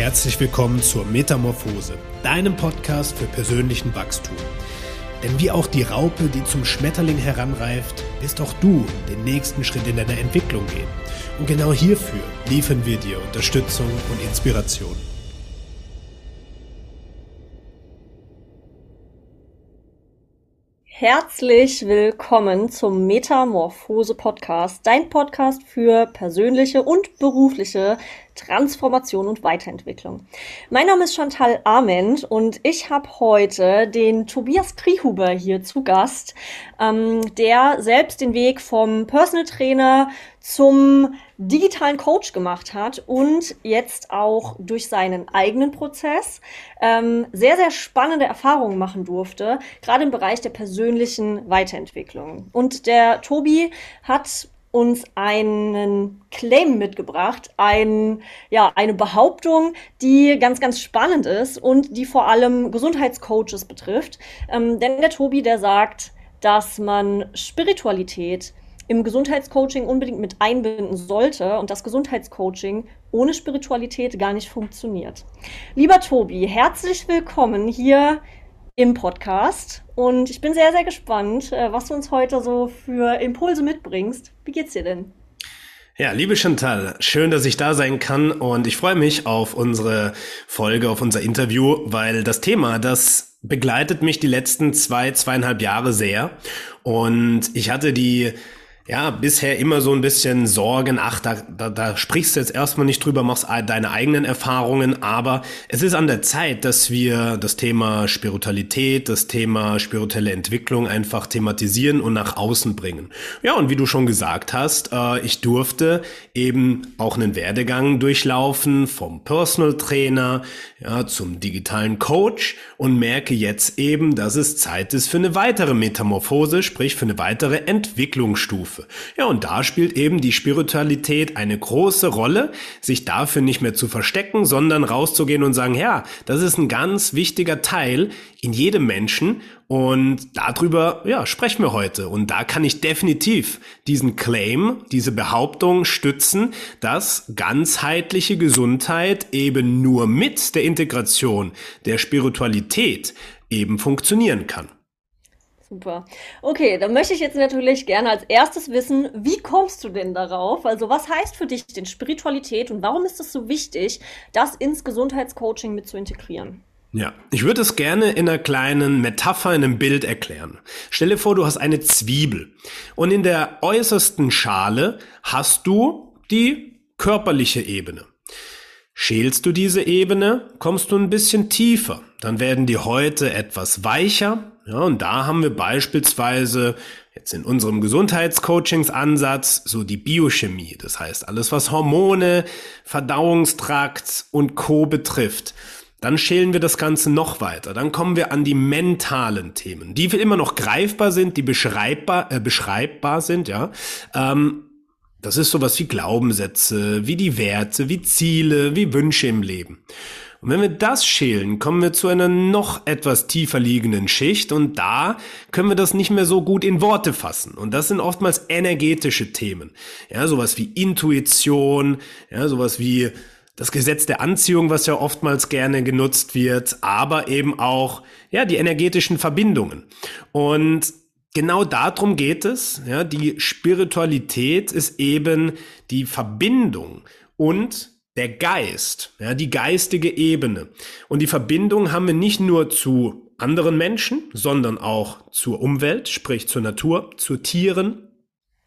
herzlich willkommen zur Metamorphose, deinem Podcast für persönlichen Wachstum. Denn wie auch die Raupe, die zum Schmetterling heranreift, wirst auch du den nächsten Schritt in deiner Entwicklung gehen. Und genau hierfür liefern wir dir Unterstützung und Inspiration. Herzlich willkommen zum Metamorphose Podcast, dein Podcast für persönliche und berufliche Transformation und Weiterentwicklung. Mein Name ist Chantal Ament und ich habe heute den Tobias Kriehuber hier zu Gast, ähm, der selbst den Weg vom Personal Trainer zum digitalen Coach gemacht hat und jetzt auch durch seinen eigenen Prozess ähm, sehr, sehr spannende Erfahrungen machen durfte, gerade im Bereich der persönlichen Weiterentwicklung. Und der Tobi hat uns einen Claim mitgebracht, ein, ja, eine Behauptung, die ganz, ganz spannend ist und die vor allem Gesundheitscoaches betrifft. Ähm, denn der Tobi, der sagt, dass man Spiritualität im Gesundheitscoaching unbedingt mit einbinden sollte und das Gesundheitscoaching ohne Spiritualität gar nicht funktioniert. Lieber Tobi, herzlich willkommen hier im Podcast und ich bin sehr, sehr gespannt, äh, was du uns heute so für Impulse mitbringst. Wie geht's dir denn? Ja, liebe Chantal, schön, dass ich da sein kann und ich freue mich auf unsere Folge, auf unser Interview, weil das Thema, das begleitet mich die letzten zwei, zweieinhalb Jahre sehr und ich hatte die ja, bisher immer so ein bisschen Sorgen, ach, da, da, da sprichst du jetzt erstmal nicht drüber, machst deine eigenen Erfahrungen, aber es ist an der Zeit, dass wir das Thema Spiritualität, das Thema spirituelle Entwicklung einfach thematisieren und nach außen bringen. Ja, und wie du schon gesagt hast, äh, ich durfte eben auch einen Werdegang durchlaufen vom Personal Trainer ja, zum digitalen Coach und merke jetzt eben, dass es Zeit ist für eine weitere Metamorphose, sprich für eine weitere Entwicklungsstufe. Stufe. Ja, und da spielt eben die Spiritualität eine große Rolle, sich dafür nicht mehr zu verstecken, sondern rauszugehen und sagen, ja, das ist ein ganz wichtiger Teil in jedem Menschen und darüber, ja, sprechen wir heute. Und da kann ich definitiv diesen Claim, diese Behauptung stützen, dass ganzheitliche Gesundheit eben nur mit der Integration der Spiritualität eben funktionieren kann. Super. Okay, dann möchte ich jetzt natürlich gerne als erstes wissen, wie kommst du denn darauf? Also was heißt für dich denn Spiritualität und warum ist es so wichtig, das ins Gesundheitscoaching mit zu integrieren? Ja, ich würde es gerne in einer kleinen Metapher, in einem Bild erklären. Stell dir vor, du hast eine Zwiebel und in der äußersten Schale hast du die körperliche Ebene. Schälst du diese Ebene, kommst du ein bisschen tiefer. Dann werden die Häute etwas weicher, ja, und da haben wir beispielsweise jetzt in unserem Gesundheitscoachingsansatz so die Biochemie. Das heißt, alles was Hormone, Verdauungstrakt und Co. betrifft. Dann schälen wir das Ganze noch weiter. Dann kommen wir an die mentalen Themen, die immer noch greifbar sind, die beschreibbar, äh, beschreibbar sind, ja. Ähm, das ist sowas wie Glaubenssätze, wie die Werte, wie Ziele, wie Wünsche im Leben. Und wenn wir das schälen, kommen wir zu einer noch etwas tiefer liegenden Schicht und da können wir das nicht mehr so gut in Worte fassen. Und das sind oftmals energetische Themen. Ja, sowas wie Intuition, ja, sowas wie das Gesetz der Anziehung, was ja oftmals gerne genutzt wird, aber eben auch, ja, die energetischen Verbindungen. Und genau darum geht es. Ja, die Spiritualität ist eben die Verbindung und der Geist, ja, die geistige Ebene. Und die Verbindung haben wir nicht nur zu anderen Menschen, sondern auch zur Umwelt, sprich zur Natur, zu Tieren.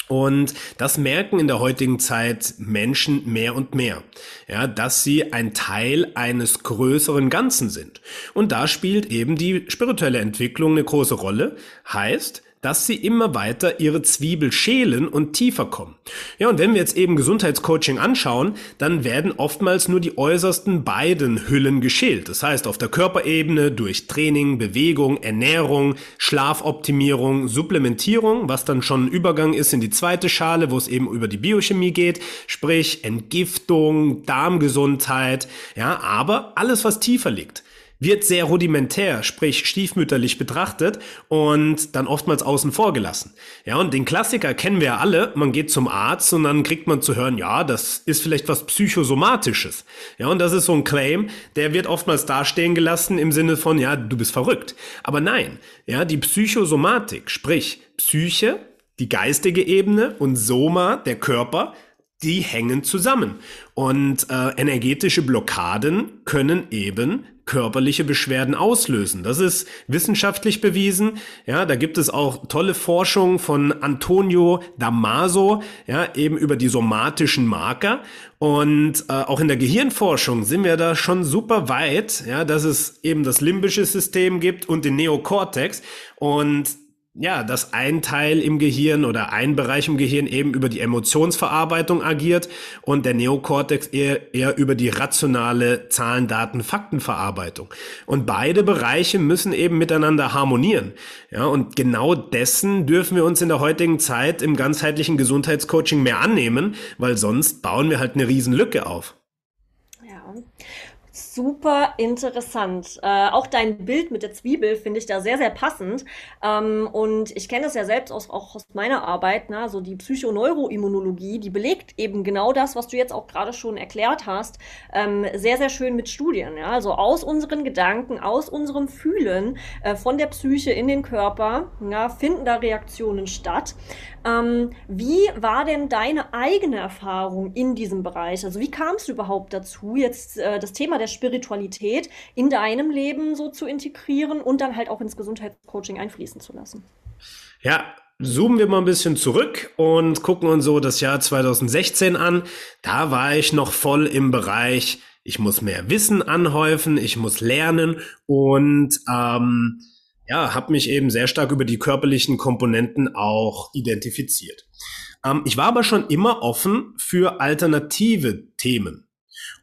Und das merken in der heutigen Zeit Menschen mehr und mehr, ja, dass sie ein Teil eines größeren Ganzen sind. Und da spielt eben die spirituelle Entwicklung eine große Rolle. Heißt, dass sie immer weiter ihre Zwiebel schälen und tiefer kommen. Ja, und wenn wir jetzt eben Gesundheitscoaching anschauen, dann werden oftmals nur die äußersten beiden Hüllen geschält. Das heißt, auf der Körperebene durch Training, Bewegung, Ernährung, Schlafoptimierung, Supplementierung, was dann schon ein Übergang ist in die zweite Schale, wo es eben über die Biochemie geht, sprich Entgiftung, Darmgesundheit, ja, aber alles, was tiefer liegt wird sehr rudimentär, sprich stiefmütterlich betrachtet und dann oftmals außen vor gelassen. Ja, und den Klassiker kennen wir ja alle. Man geht zum Arzt und dann kriegt man zu hören, ja, das ist vielleicht was psychosomatisches. Ja, und das ist so ein Claim, der wird oftmals dastehen gelassen im Sinne von, ja, du bist verrückt. Aber nein, ja, die Psychosomatik, sprich Psyche, die geistige Ebene und Soma, der Körper, die hängen zusammen. Und äh, energetische Blockaden können eben körperliche Beschwerden auslösen. Das ist wissenschaftlich bewiesen. Ja, da gibt es auch tolle Forschung von Antonio Damaso, ja, eben über die somatischen Marker. Und äh, auch in der Gehirnforschung sind wir da schon super weit, ja, dass es eben das limbische System gibt und den Neokortex. Und ja, dass ein Teil im Gehirn oder ein Bereich im Gehirn eben über die Emotionsverarbeitung agiert und der Neokortex eher, eher über die rationale Zahlen, Daten, Faktenverarbeitung. Und beide Bereiche müssen eben miteinander harmonieren. Ja, und genau dessen dürfen wir uns in der heutigen Zeit im ganzheitlichen Gesundheitscoaching mehr annehmen, weil sonst bauen wir halt eine Riesenlücke auf. Ja. Super interessant. Äh, auch dein Bild mit der Zwiebel finde ich da sehr, sehr passend. Ähm, und ich kenne das ja selbst aus, auch aus meiner Arbeit, ne? so die Psychoneuroimmunologie, die belegt eben genau das, was du jetzt auch gerade schon erklärt hast, ähm, sehr, sehr schön mit Studien. Ja? Also aus unseren Gedanken, aus unserem Fühlen äh, von der Psyche in den Körper ja, finden da Reaktionen statt. Ähm, wie war denn deine eigene Erfahrung in diesem Bereich? Also wie kamst du überhaupt dazu, jetzt äh, das Thema der Spiritualität in deinem Leben so zu integrieren und dann halt auch ins Gesundheitscoaching einfließen zu lassen? Ja, zoomen wir mal ein bisschen zurück und gucken uns so das Jahr 2016 an. Da war ich noch voll im Bereich, ich muss mehr Wissen anhäufen, ich muss lernen und ähm, ja, habe mich eben sehr stark über die körperlichen Komponenten auch identifiziert. Ähm, ich war aber schon immer offen für alternative Themen.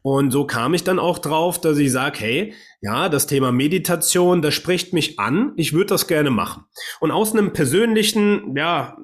Und so kam ich dann auch drauf, dass ich sage, hey, ja, das Thema Meditation, das spricht mich an, ich würde das gerne machen. Und aus einem persönlichen, ja,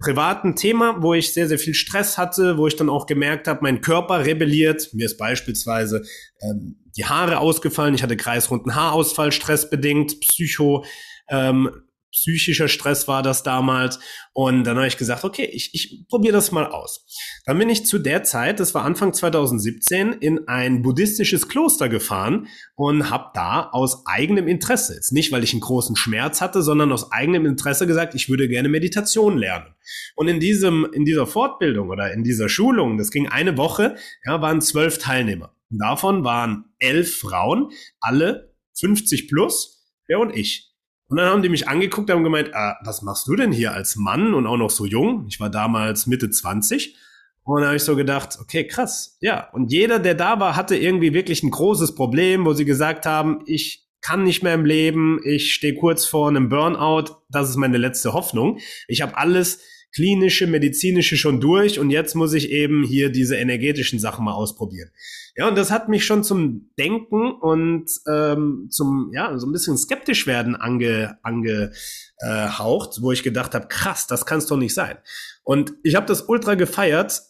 privaten Thema, wo ich sehr, sehr viel Stress hatte, wo ich dann auch gemerkt habe, mein Körper rebelliert. Mir ist beispielsweise ähm, die Haare ausgefallen, ich hatte kreisrunden Haarausfall, stressbedingt, Psycho, ähm, psychischer Stress war das damals. Und dann habe ich gesagt, okay, ich, ich probiere das mal aus. Dann bin ich zu der Zeit, das war Anfang 2017, in ein buddhistisches Kloster gefahren und habe da aus eigenem Interesse, jetzt nicht, weil ich einen großen Schmerz hatte, sondern aus eigenem Interesse gesagt, ich würde gerne Meditation lernen. Und in diesem, in dieser Fortbildung oder in dieser Schulung, das ging eine Woche, ja, waren zwölf Teilnehmer. Davon waren elf Frauen, alle 50 plus, ja, und ich. Und dann haben die mich angeguckt haben gemeint, ah, was machst du denn hier als Mann und auch noch so jung? Ich war damals Mitte 20. Und dann habe ich so gedacht, okay, krass, ja. Und jeder, der da war, hatte irgendwie wirklich ein großes Problem, wo sie gesagt haben, ich kann nicht mehr im Leben, ich stehe kurz vor einem Burnout, das ist meine letzte Hoffnung. Ich habe alles klinische, medizinische schon durch und jetzt muss ich eben hier diese energetischen Sachen mal ausprobieren. Ja, und das hat mich schon zum Denken und ähm, zum, ja, so ein bisschen skeptisch werden ange, angehaucht, wo ich gedacht habe, krass, das kann es doch nicht sein. Und ich habe das ultra gefeiert.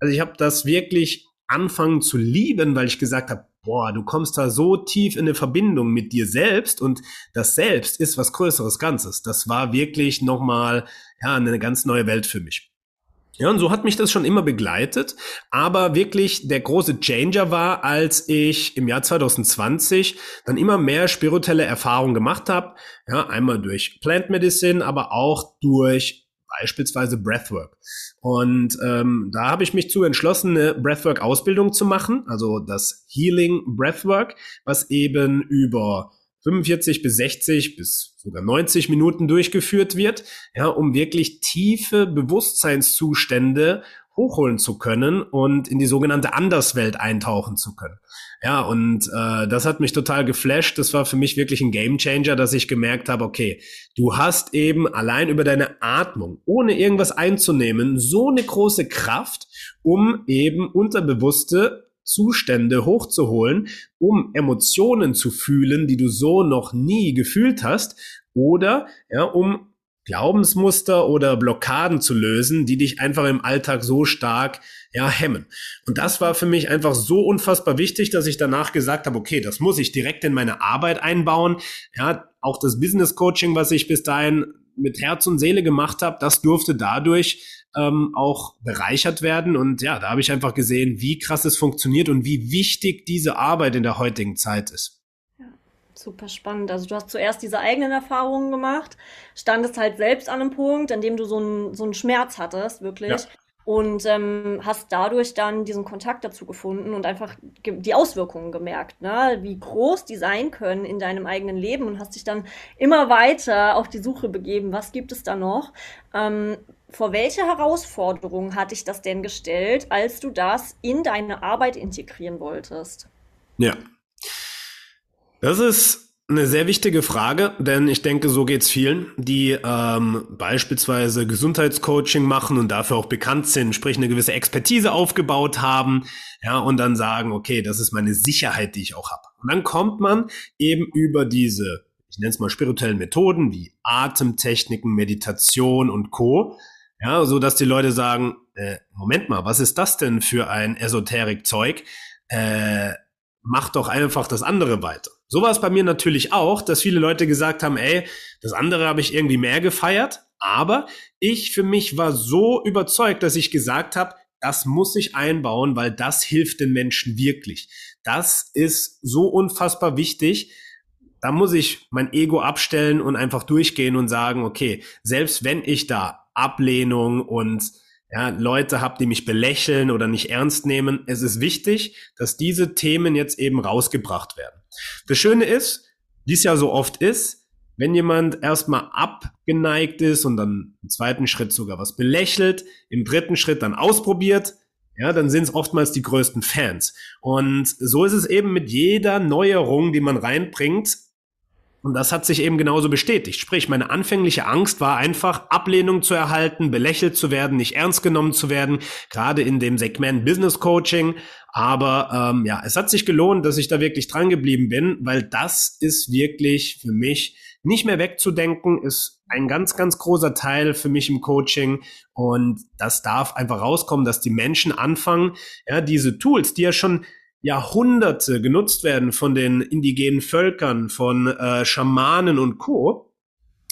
Also ich habe das wirklich anfangen zu lieben, weil ich gesagt habe, boah, du kommst da so tief in eine Verbindung mit dir selbst und das Selbst ist was Größeres Ganzes. Das war wirklich nochmal, ja, eine ganz neue Welt für mich. Ja, und so hat mich das schon immer begleitet. Aber wirklich der große Changer war, als ich im Jahr 2020 dann immer mehr spirituelle Erfahrungen gemacht habe. Ja, einmal durch Plant Medicine, aber auch durch beispielsweise Breathwork. Und ähm, da habe ich mich zu entschlossen, eine Breathwork-Ausbildung zu machen, also das Healing Breathwork, was eben über 45 bis 60 bis sogar 90 Minuten durchgeführt wird, ja, um wirklich tiefe Bewusstseinszustände hochholen zu können und in die sogenannte Anderswelt eintauchen zu können. Ja, und äh, das hat mich total geflasht. Das war für mich wirklich ein Gamechanger, dass ich gemerkt habe, okay, du hast eben allein über deine Atmung, ohne irgendwas einzunehmen, so eine große Kraft, um eben unterbewusste Zustände hochzuholen, um Emotionen zu fühlen, die du so noch nie gefühlt hast, oder ja, um Glaubensmuster oder Blockaden zu lösen, die dich einfach im Alltag so stark ja, hemmen. Und das war für mich einfach so unfassbar wichtig, dass ich danach gesagt habe, okay, das muss ich direkt in meine Arbeit einbauen. Ja, auch das Business Coaching, was ich bis dahin mit Herz und Seele gemacht habe, das durfte dadurch ähm, auch bereichert werden. Und ja, da habe ich einfach gesehen, wie krass es funktioniert und wie wichtig diese Arbeit in der heutigen Zeit ist super spannend. Also du hast zuerst diese eigenen Erfahrungen gemacht, standest halt selbst an einem Punkt, an dem du so einen so einen Schmerz hattest, wirklich. Ja. Und ähm, hast dadurch dann diesen Kontakt dazu gefunden und einfach die Auswirkungen gemerkt, ne? wie groß die sein können in deinem eigenen Leben und hast dich dann immer weiter auf die Suche begeben, was gibt es da noch. Ähm, vor welche Herausforderungen hat dich das denn gestellt, als du das in deine Arbeit integrieren wolltest? Ja, das ist eine sehr wichtige Frage, denn ich denke, so geht's vielen, die ähm, beispielsweise Gesundheitscoaching machen und dafür auch bekannt sind, sprich eine gewisse Expertise aufgebaut haben, ja, und dann sagen, okay, das ist meine Sicherheit, die ich auch habe. Und dann kommt man eben über diese, ich nenne es mal spirituellen Methoden wie Atemtechniken, Meditation und Co. Ja, so dass die Leute sagen, äh, Moment mal, was ist das denn für ein Esoterik-Zeug? Äh, mach doch einfach das andere weiter. So war es bei mir natürlich auch, dass viele Leute gesagt haben, ey, das andere habe ich irgendwie mehr gefeiert, aber ich für mich war so überzeugt, dass ich gesagt habe, das muss ich einbauen, weil das hilft den Menschen wirklich. Das ist so unfassbar wichtig. Da muss ich mein Ego abstellen und einfach durchgehen und sagen, okay, selbst wenn ich da Ablehnung und ja, Leute habe, die mich belächeln oder nicht ernst nehmen. Es ist wichtig, dass diese Themen jetzt eben rausgebracht werden. Das Schöne ist, wie es ja so oft ist, wenn jemand erstmal abgeneigt ist und dann im zweiten Schritt sogar was belächelt, im dritten Schritt dann ausprobiert, ja, dann sind es oftmals die größten Fans. Und so ist es eben mit jeder Neuerung, die man reinbringt. Und das hat sich eben genauso bestätigt. Sprich, meine anfängliche Angst war einfach, Ablehnung zu erhalten, belächelt zu werden, nicht ernst genommen zu werden, gerade in dem Segment Business Coaching. Aber ähm, ja, es hat sich gelohnt, dass ich da wirklich dran geblieben bin, weil das ist wirklich für mich nicht mehr wegzudenken, ist ein ganz, ganz großer Teil für mich im Coaching. Und das darf einfach rauskommen, dass die Menschen anfangen, ja, diese Tools, die ja schon Jahrhunderte genutzt werden von den indigenen Völkern, von äh, Schamanen und Co.,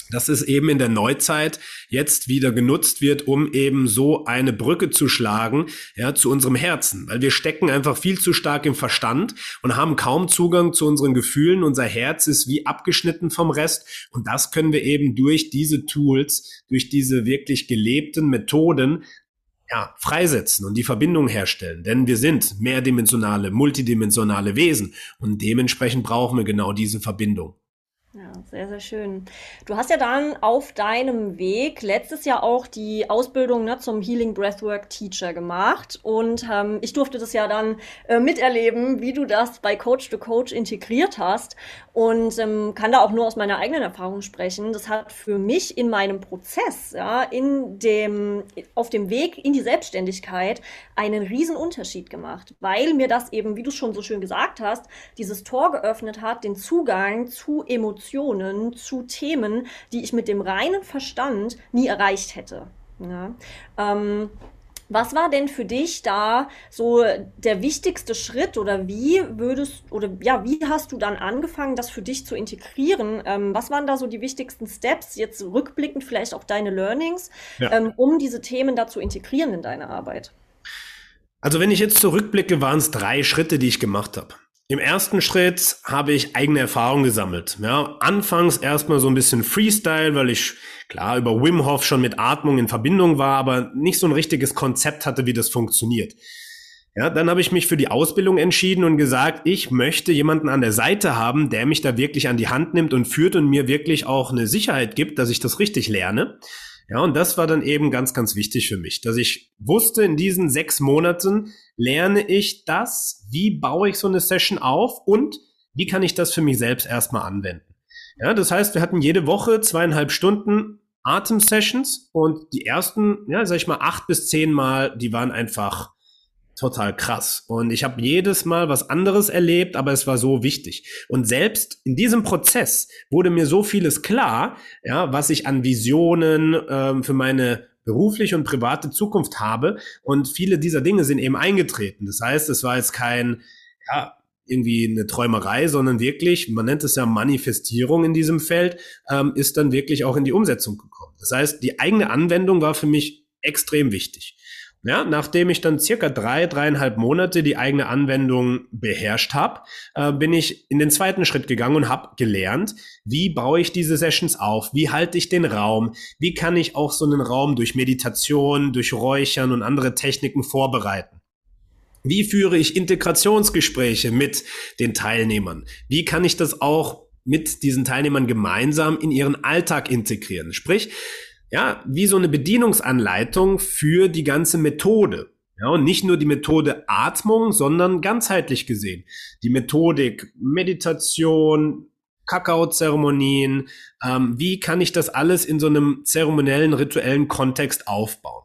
dass es eben in der Neuzeit jetzt wieder genutzt wird, um eben so eine Brücke zu schlagen, ja, zu unserem Herzen. Weil wir stecken einfach viel zu stark im Verstand und haben kaum Zugang zu unseren Gefühlen. Unser Herz ist wie abgeschnitten vom Rest. Und das können wir eben durch diese Tools, durch diese wirklich gelebten Methoden ja, freisetzen und die Verbindung herstellen. Denn wir sind mehrdimensionale, multidimensionale Wesen und dementsprechend brauchen wir genau diese Verbindung. Ja, sehr, sehr schön. Du hast ja dann auf deinem Weg letztes Jahr auch die Ausbildung ne, zum Healing Breathwork Teacher gemacht. Und ähm, ich durfte das ja dann äh, miterleben, wie du das bei Coach to Coach integriert hast. Und ähm, kann da auch nur aus meiner eigenen Erfahrung sprechen. Das hat für mich in meinem Prozess, ja, in dem, auf dem Weg in die Selbstständigkeit einen riesen Unterschied gemacht. Weil mir das eben, wie du schon so schön gesagt hast, dieses Tor geöffnet hat, den Zugang zu Emotionen Emotionen zu Themen, die ich mit dem reinen Verstand nie erreicht hätte. Ja. Ähm, was war denn für dich da so der wichtigste Schritt oder wie würdest oder ja, wie hast du dann angefangen, das für dich zu integrieren? Ähm, was waren da so die wichtigsten Steps, jetzt rückblickend vielleicht auch deine Learnings, ja. ähm, um diese Themen da zu integrieren in deine Arbeit? Also wenn ich jetzt zurückblicke, waren es drei Schritte, die ich gemacht habe. Im ersten Schritt habe ich eigene Erfahrungen gesammelt. Ja, anfangs erstmal so ein bisschen Freestyle, weil ich klar über Wim Hof schon mit Atmung in Verbindung war, aber nicht so ein richtiges Konzept hatte, wie das funktioniert. Ja, dann habe ich mich für die Ausbildung entschieden und gesagt, ich möchte jemanden an der Seite haben, der mich da wirklich an die Hand nimmt und führt und mir wirklich auch eine Sicherheit gibt, dass ich das richtig lerne. Ja, und das war dann eben ganz, ganz wichtig für mich, dass ich wusste, in diesen sechs Monaten lerne ich das, wie baue ich so eine Session auf und wie kann ich das für mich selbst erstmal anwenden. Ja, das heißt, wir hatten jede Woche zweieinhalb Stunden Atem-Sessions und die ersten, ja, sag ich mal, acht bis zehn Mal, die waren einfach total krass. Und ich habe jedes Mal was anderes erlebt, aber es war so wichtig. Und selbst in diesem Prozess wurde mir so vieles klar, ja, was ich an Visionen ähm, für meine berufliche und private Zukunft habe. Und viele dieser Dinge sind eben eingetreten. Das heißt, es war jetzt kein, ja, irgendwie eine Träumerei, sondern wirklich, man nennt es ja Manifestierung in diesem Feld, ähm, ist dann wirklich auch in die Umsetzung gekommen. Das heißt, die eigene Anwendung war für mich extrem wichtig. Ja, nachdem ich dann circa drei, dreieinhalb Monate die eigene Anwendung beherrscht habe, äh, bin ich in den zweiten Schritt gegangen und habe gelernt, wie baue ich diese Sessions auf, wie halte ich den Raum, wie kann ich auch so einen Raum durch Meditation, durch Räuchern und andere Techniken vorbereiten. Wie führe ich Integrationsgespräche mit den Teilnehmern? Wie kann ich das auch mit diesen Teilnehmern gemeinsam in ihren Alltag integrieren? Sprich, ja, wie so eine Bedienungsanleitung für die ganze Methode. Ja, und nicht nur die Methode Atmung, sondern ganzheitlich gesehen. Die Methodik Meditation, Kakaozeremonien, ähm, wie kann ich das alles in so einem zeremoniellen, rituellen Kontext aufbauen?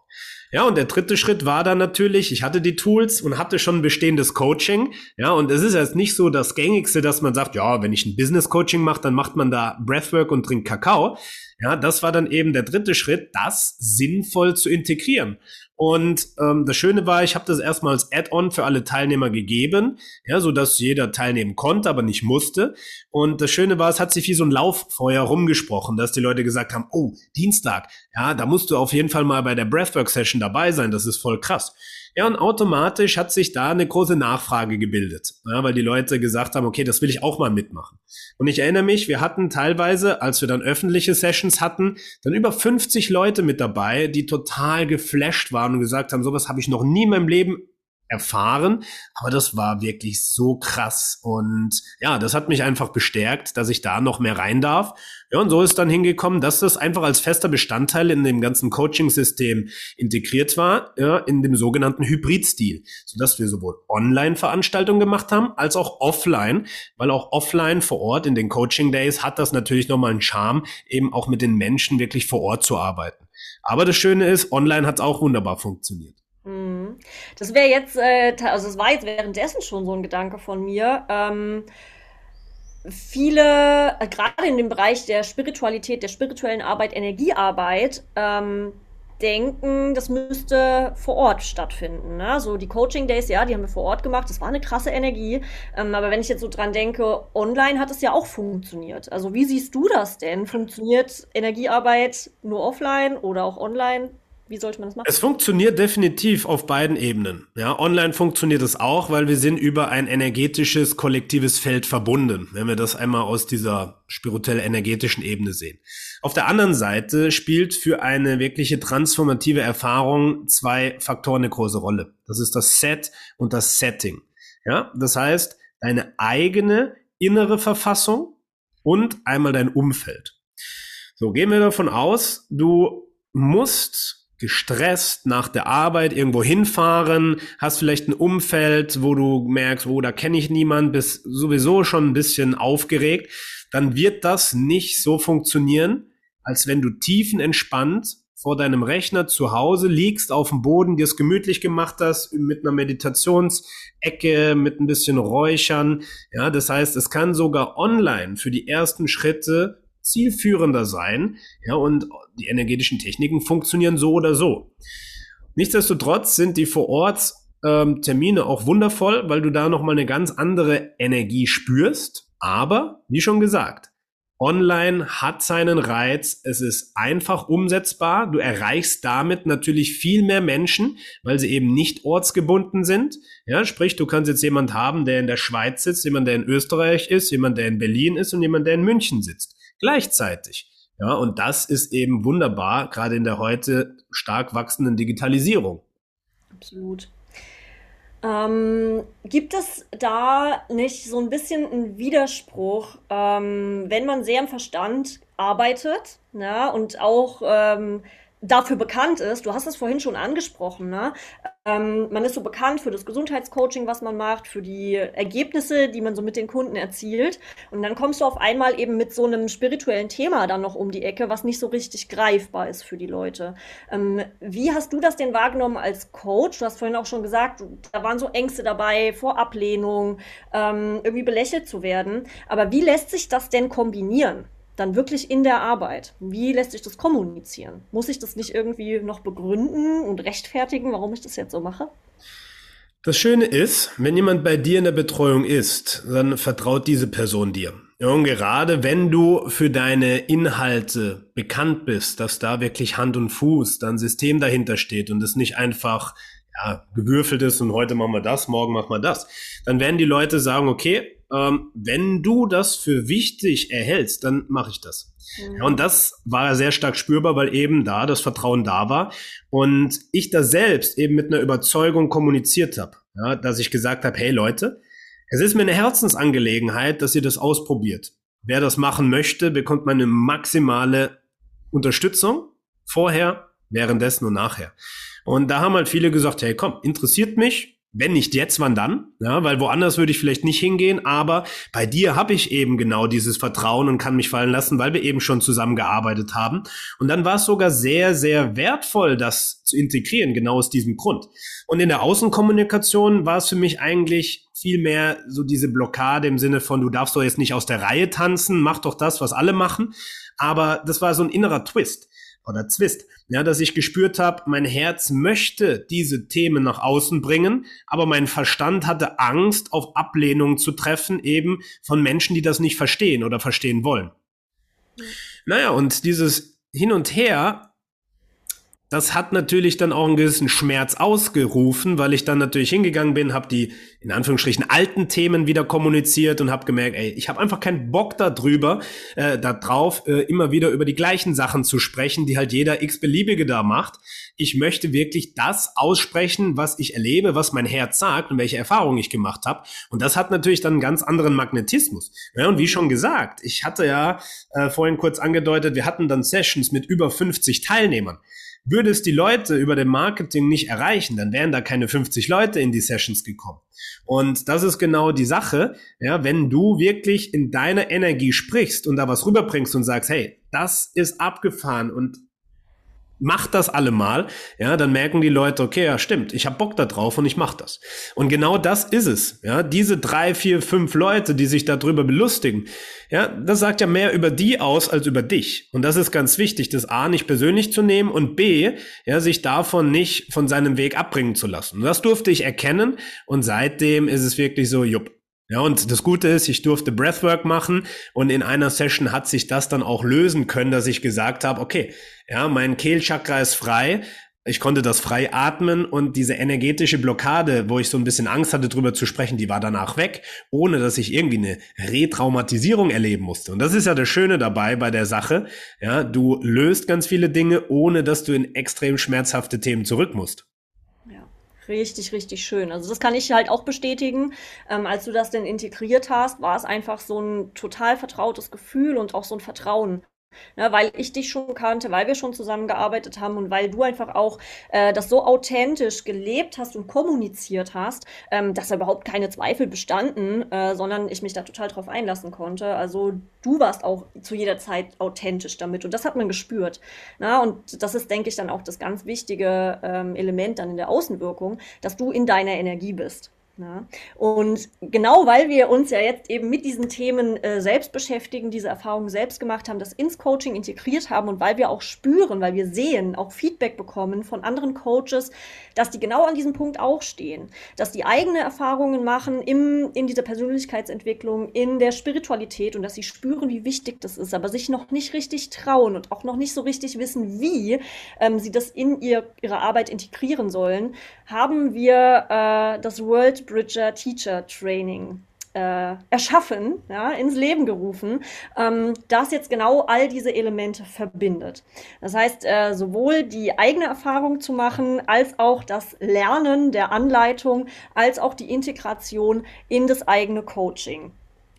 Ja, und der dritte Schritt war dann natürlich, ich hatte die Tools und hatte schon bestehendes Coaching. Ja, und es ist jetzt nicht so das Gängigste, dass man sagt, ja, wenn ich ein Business Coaching mache, dann macht man da Breathwork und trinkt Kakao. Ja, das war dann eben der dritte Schritt, das sinnvoll zu integrieren. Und ähm, das Schöne war, ich habe das erstmal als Add-on für alle Teilnehmer gegeben, ja, so dass jeder teilnehmen konnte, aber nicht musste. Und das Schöne war, es hat sich wie so ein Lauffeuer rumgesprochen, dass die Leute gesagt haben, oh, Dienstag, ja, da musst du auf jeden Fall mal bei der Breathwork-Session dabei sein, das ist voll krass. Ja, und automatisch hat sich da eine große Nachfrage gebildet, ja, weil die Leute gesagt haben, okay, das will ich auch mal mitmachen. Und ich erinnere mich, wir hatten teilweise, als wir dann öffentliche Sessions hatten, dann über 50 Leute mit dabei, die total geflasht waren und gesagt haben, sowas habe ich noch nie in meinem Leben erfahren, aber das war wirklich so krass und ja, das hat mich einfach bestärkt, dass ich da noch mehr rein darf. Ja, und so ist dann hingekommen, dass das einfach als fester Bestandteil in dem ganzen Coaching-System integriert war, ja, in dem sogenannten Hybrid-Stil, sodass wir sowohl Online-Veranstaltungen gemacht haben, als auch offline, weil auch offline vor Ort in den Coaching-Days hat das natürlich nochmal einen Charme, eben auch mit den Menschen wirklich vor Ort zu arbeiten. Aber das Schöne ist, online hat es auch wunderbar funktioniert. Mhm. Das wäre jetzt, äh, also es war jetzt währenddessen schon so ein Gedanke von mir. Ähm, viele, äh, gerade in dem Bereich der Spiritualität, der spirituellen Arbeit, Energiearbeit, ähm, denken, das müsste vor Ort stattfinden. Ne? So die Coaching Days, ja, die haben wir vor Ort gemacht. Das war eine krasse Energie. Ähm, aber wenn ich jetzt so dran denke, online hat es ja auch funktioniert. Also wie siehst du das denn? Funktioniert Energiearbeit nur offline oder auch online? Wie sollte man das machen? Es funktioniert definitiv auf beiden Ebenen. Ja, online funktioniert es auch, weil wir sind über ein energetisches, kollektives Feld verbunden, wenn wir das einmal aus dieser spirituell-energetischen Ebene sehen. Auf der anderen Seite spielt für eine wirkliche transformative Erfahrung zwei Faktoren eine große Rolle. Das ist das Set und das Setting. Ja, das heißt, deine eigene innere Verfassung und einmal dein Umfeld. So, gehen wir davon aus, du musst gestresst nach der Arbeit irgendwo hinfahren, hast vielleicht ein Umfeld, wo du merkst, oh, da kenne ich niemanden, bist sowieso schon ein bisschen aufgeregt, dann wird das nicht so funktionieren, als wenn du tiefenentspannt vor deinem Rechner zu Hause liegst, auf dem Boden, dir es gemütlich gemacht hast, mit einer Meditationsecke, mit ein bisschen Räuchern. Ja, das heißt, es kann sogar online für die ersten Schritte zielführender sein. Ja, und die energetischen Techniken funktionieren so oder so. Nichtsdestotrotz sind die vor Ort ähm, Termine auch wundervoll, weil du da nochmal eine ganz andere Energie spürst. Aber, wie schon gesagt, Online hat seinen Reiz. Es ist einfach umsetzbar. Du erreichst damit natürlich viel mehr Menschen, weil sie eben nicht ortsgebunden sind. Ja, sprich, du kannst jetzt jemand haben, der in der Schweiz sitzt, jemand, der in Österreich ist, jemand, der in Berlin ist und jemand, der in München sitzt gleichzeitig. Ja, und das ist eben wunderbar, gerade in der heute stark wachsenden Digitalisierung. Absolut. Ähm, gibt es da nicht so ein bisschen einen Widerspruch, ähm, wenn man sehr im Verstand arbeitet ja, und auch ähm, dafür bekannt ist, du hast es vorhin schon angesprochen, ne? Ähm, man ist so bekannt für das Gesundheitscoaching, was man macht, für die Ergebnisse, die man so mit den Kunden erzielt. Und dann kommst du auf einmal eben mit so einem spirituellen Thema dann noch um die Ecke, was nicht so richtig greifbar ist für die Leute. Ähm, wie hast du das denn wahrgenommen als Coach? Du hast vorhin auch schon gesagt, da waren so Ängste dabei vor Ablehnung, ähm, irgendwie belächelt zu werden. Aber wie lässt sich das denn kombinieren? Dann wirklich in der Arbeit? Wie lässt sich das kommunizieren? Muss ich das nicht irgendwie noch begründen und rechtfertigen, warum ich das jetzt so mache? Das Schöne ist, wenn jemand bei dir in der Betreuung ist, dann vertraut diese Person dir. und gerade wenn du für deine Inhalte bekannt bist, dass da wirklich Hand und Fuß, dann System dahinter steht und es nicht einfach ja, gewürfelt ist und heute machen wir das, morgen machen wir das, dann werden die Leute sagen, okay, ähm, wenn du das für wichtig erhältst, dann mache ich das. Mhm. Ja, und das war sehr stark spürbar, weil eben da das Vertrauen da war und ich da selbst eben mit einer Überzeugung kommuniziert habe, ja, dass ich gesagt habe, hey Leute, es ist mir eine Herzensangelegenheit, dass ihr das ausprobiert. Wer das machen möchte, bekommt meine maximale Unterstützung vorher, währenddessen und nachher. Und da haben halt viele gesagt, hey, komm, interessiert mich, wenn nicht jetzt, wann dann? Ja, weil woanders würde ich vielleicht nicht hingehen, aber bei dir habe ich eben genau dieses Vertrauen und kann mich fallen lassen, weil wir eben schon zusammengearbeitet haben. Und dann war es sogar sehr, sehr wertvoll, das zu integrieren, genau aus diesem Grund. Und in der Außenkommunikation war es für mich eigentlich viel mehr so diese Blockade im Sinne von, du darfst doch jetzt nicht aus der Reihe tanzen, mach doch das, was alle machen. Aber das war so ein innerer Twist oder Zwist, ja, dass ich gespürt habe, mein Herz möchte diese Themen nach außen bringen, aber mein Verstand hatte Angst, auf Ablehnung zu treffen, eben von Menschen, die das nicht verstehen oder verstehen wollen. Mhm. Naja, und dieses Hin und Her das hat natürlich dann auch einen gewissen Schmerz ausgerufen, weil ich dann natürlich hingegangen bin, habe die in Anführungsstrichen alten Themen wieder kommuniziert und habe gemerkt, ey, ich habe einfach keinen Bock darüber, äh, da drauf, äh, immer wieder über die gleichen Sachen zu sprechen, die halt jeder x-beliebige da macht. Ich möchte wirklich das aussprechen, was ich erlebe, was mein Herz sagt und welche Erfahrungen ich gemacht habe. Und das hat natürlich dann einen ganz anderen Magnetismus. Ja, und wie schon gesagt, ich hatte ja äh, vorhin kurz angedeutet, wir hatten dann Sessions mit über 50 Teilnehmern. Würde es die Leute über dem Marketing nicht erreichen, dann wären da keine 50 Leute in die Sessions gekommen. Und das ist genau die Sache, ja, wenn du wirklich in deiner Energie sprichst und da was rüberbringst und sagst, hey, das ist abgefahren und macht das alle mal, ja, dann merken die Leute, okay, ja, stimmt, ich habe Bock da drauf und ich mach das. Und genau das ist es, ja, diese drei, vier, fünf Leute, die sich darüber belustigen, ja, das sagt ja mehr über die aus als über dich. Und das ist ganz wichtig, das A nicht persönlich zu nehmen und B, ja, sich davon nicht von seinem Weg abbringen zu lassen. Und das durfte ich erkennen und seitdem ist es wirklich so, jupp, ja, und das Gute ist, ich durfte Breathwork machen und in einer Session hat sich das dann auch lösen können, dass ich gesagt habe, okay, ja, mein Kehlchakra ist frei, ich konnte das frei atmen und diese energetische Blockade, wo ich so ein bisschen Angst hatte, drüber zu sprechen, die war danach weg, ohne dass ich irgendwie eine Retraumatisierung erleben musste. Und das ist ja das Schöne dabei bei der Sache. Ja, du löst ganz viele Dinge, ohne dass du in extrem schmerzhafte Themen zurück musst. Richtig, richtig schön. Also das kann ich halt auch bestätigen. Ähm, als du das denn integriert hast, war es einfach so ein total vertrautes Gefühl und auch so ein Vertrauen. Ne, weil ich dich schon kannte, weil wir schon zusammengearbeitet haben und weil du einfach auch äh, das so authentisch gelebt hast und kommuniziert hast, ähm, dass da überhaupt keine Zweifel bestanden, äh, sondern ich mich da total drauf einlassen konnte. Also du warst auch zu jeder Zeit authentisch damit und das hat man gespürt. Na, und das ist, denke ich, dann auch das ganz wichtige ähm, Element dann in der Außenwirkung, dass du in deiner Energie bist. Ja. Und genau weil wir uns ja jetzt eben mit diesen Themen äh, selbst beschäftigen, diese Erfahrungen selbst gemacht haben, das ins Coaching integriert haben und weil wir auch spüren, weil wir sehen, auch Feedback bekommen von anderen Coaches, dass die genau an diesem Punkt auch stehen, dass die eigene Erfahrungen machen im, in dieser Persönlichkeitsentwicklung, in der Spiritualität und dass sie spüren, wie wichtig das ist, aber sich noch nicht richtig trauen und auch noch nicht so richtig wissen, wie ähm, sie das in ihr, ihre Arbeit integrieren sollen, haben wir äh, das World Bridger Teacher Training äh, erschaffen, ja, ins Leben gerufen, ähm, das jetzt genau all diese Elemente verbindet. Das heißt, äh, sowohl die eigene Erfahrung zu machen, als auch das Lernen der Anleitung, als auch die Integration in das eigene Coaching.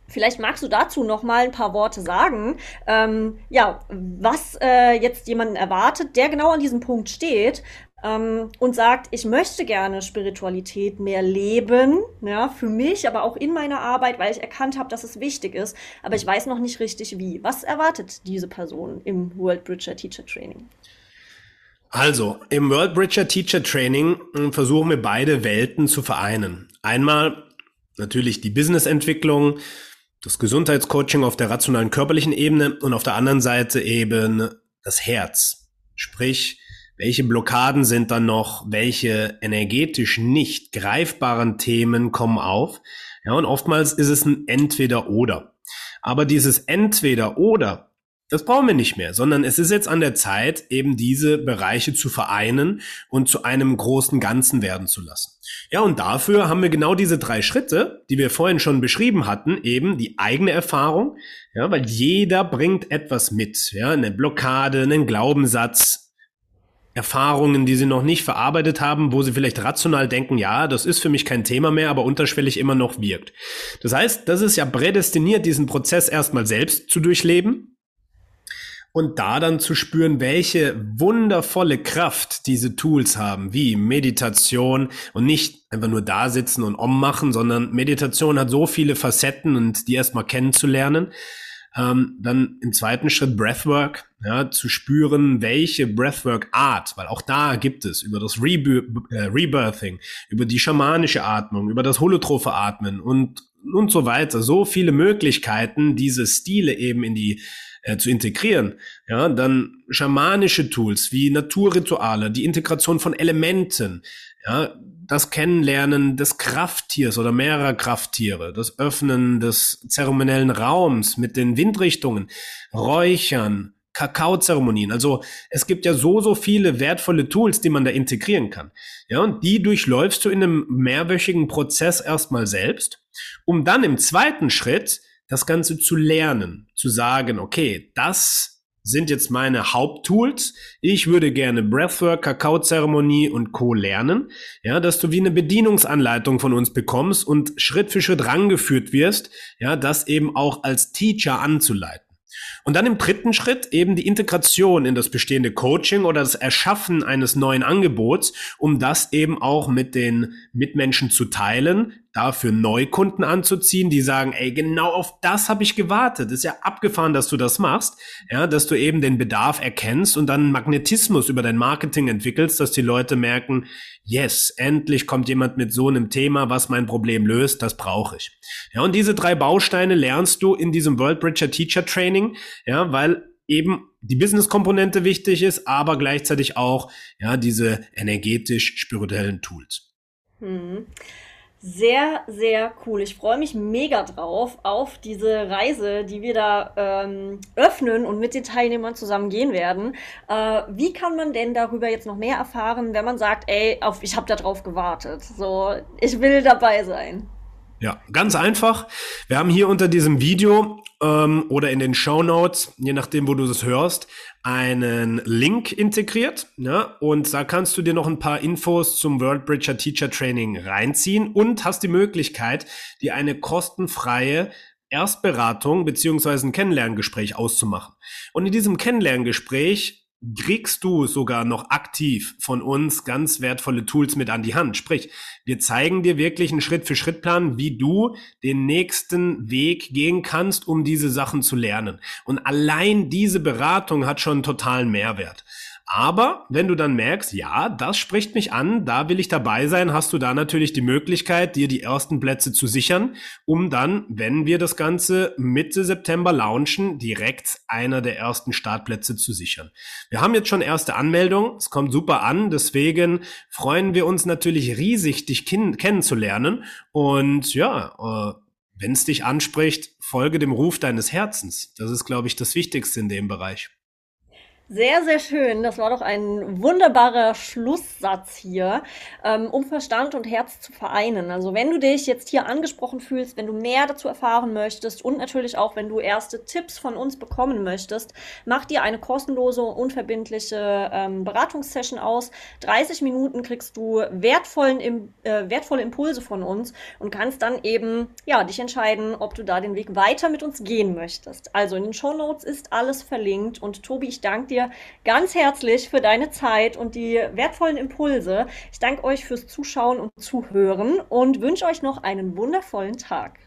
Vielleicht magst du dazu noch mal ein paar Worte sagen. Ähm, ja, was äh, jetzt jemanden erwartet, der genau an diesem Punkt steht ähm, und sagt, ich möchte gerne Spiritualität mehr leben, ja, für mich, aber auch in meiner Arbeit, weil ich erkannt habe, dass es wichtig ist, aber ich weiß noch nicht richtig wie. Was erwartet diese Person im World Bridger Teacher Training? Also, im World Bridger Teacher Training hm, versuchen wir beide Welten zu vereinen. Einmal natürlich die Businessentwicklung, das Gesundheitscoaching auf der rationalen körperlichen Ebene und auf der anderen Seite eben das Herz. Sprich, welche Blockaden sind dann noch, welche energetisch nicht greifbaren Themen kommen auf. Ja, und oftmals ist es ein Entweder-Oder. Aber dieses Entweder-Oder das brauchen wir nicht mehr, sondern es ist jetzt an der Zeit, eben diese Bereiche zu vereinen und zu einem großen Ganzen werden zu lassen. Ja, und dafür haben wir genau diese drei Schritte, die wir vorhin schon beschrieben hatten, eben die eigene Erfahrung, ja, weil jeder bringt etwas mit, ja, eine Blockade, einen Glaubenssatz, Erfahrungen, die sie noch nicht verarbeitet haben, wo sie vielleicht rational denken, ja, das ist für mich kein Thema mehr, aber unterschwellig immer noch wirkt. Das heißt, das ist ja prädestiniert, diesen Prozess erstmal selbst zu durchleben, und da dann zu spüren, welche wundervolle Kraft diese Tools haben, wie Meditation und nicht einfach nur da sitzen und ummachen, sondern Meditation hat so viele Facetten und die erstmal kennenzulernen. Ähm, dann im zweiten Schritt Breathwork, ja, zu spüren, welche Breathwork-Art, weil auch da gibt es über das äh, Rebirthing, über die schamanische Atmung, über das holotrophe Atmen und, und so weiter, so viele Möglichkeiten, diese Stile eben in die äh, zu integrieren. Ja, dann schamanische Tools wie Naturrituale, die Integration von Elementen, ja, das Kennenlernen des Krafttiers oder mehrerer Krafttiere, das Öffnen des zeremoniellen Raums mit den Windrichtungen, Räuchern, Kakaozeremonien. Also es gibt ja so, so viele wertvolle Tools, die man da integrieren kann. Ja, und die durchläufst du in einem mehrwöchigen Prozess erstmal selbst, um dann im zweiten Schritt das Ganze zu lernen, zu sagen, okay, das sind jetzt meine Haupttools. Ich würde gerne Breathwork, Kakaozeremonie und Co. lernen. Ja, dass du wie eine Bedienungsanleitung von uns bekommst und Schritt für Schritt rangeführt wirst, ja, das eben auch als Teacher anzuleiten. Und dann im dritten Schritt eben die Integration in das bestehende Coaching oder das Erschaffen eines neuen Angebots, um das eben auch mit den Mitmenschen zu teilen, dafür Neukunden anzuziehen, die sagen, ey, genau auf das habe ich gewartet. Ist ja abgefahren, dass du das machst, ja, dass du eben den Bedarf erkennst und dann Magnetismus über dein Marketing entwickelst, dass die Leute merken, yes, endlich kommt jemand mit so einem Thema, was mein Problem löst, das brauche ich. Ja, und diese drei Bausteine lernst du in diesem World Bridger Teacher Training, ja, weil eben die Business-Komponente wichtig ist, aber gleichzeitig auch, ja, diese energetisch-spirituellen Tools. Hm. Sehr, sehr cool. Ich freue mich mega drauf auf diese Reise, die wir da ähm, öffnen und mit den Teilnehmern zusammen gehen werden. Äh, wie kann man denn darüber jetzt noch mehr erfahren, wenn man sagt, ey, auf, ich habe drauf gewartet. So, ich will dabei sein. Ja, ganz einfach. Wir haben hier unter diesem Video ähm, oder in den Show Notes, je nachdem, wo du das hörst, einen Link integriert. Ja, und da kannst du dir noch ein paar Infos zum World Bridger Teacher Training reinziehen und hast die Möglichkeit, dir eine kostenfreie Erstberatung beziehungsweise ein Kennenlerngespräch auszumachen. Und in diesem Kennenlerngespräch kriegst du sogar noch aktiv von uns ganz wertvolle Tools mit an die Hand. Sprich, wir zeigen dir wirklich einen Schritt-für-Schritt-Plan, wie du den nächsten Weg gehen kannst, um diese Sachen zu lernen. Und allein diese Beratung hat schon einen totalen Mehrwert. Aber wenn du dann merkst, ja, das spricht mich an, da will ich dabei sein, hast du da natürlich die Möglichkeit, dir die ersten Plätze zu sichern, um dann, wenn wir das Ganze Mitte September launchen, direkt einer der ersten Startplätze zu sichern. Wir haben jetzt schon erste Anmeldungen, es kommt super an, deswegen freuen wir uns natürlich riesig, dich kennenzulernen und ja, äh, wenn es dich anspricht, folge dem Ruf deines Herzens. Das ist, glaube ich, das Wichtigste in dem Bereich. Sehr, sehr schön. Das war doch ein wunderbarer Schlusssatz hier, ähm, um Verstand und Herz zu vereinen. Also wenn du dich jetzt hier angesprochen fühlst, wenn du mehr dazu erfahren möchtest und natürlich auch, wenn du erste Tipps von uns bekommen möchtest, mach dir eine kostenlose, unverbindliche ähm, Beratungssession aus. 30 Minuten kriegst du wertvollen, äh, wertvolle Impulse von uns und kannst dann eben ja, dich entscheiden, ob du da den Weg weiter mit uns gehen möchtest. Also in den Show Notes ist alles verlinkt und Tobi, ich danke dir ganz herzlich für deine Zeit und die wertvollen Impulse. Ich danke euch fürs Zuschauen und Zuhören und wünsche euch noch einen wundervollen Tag.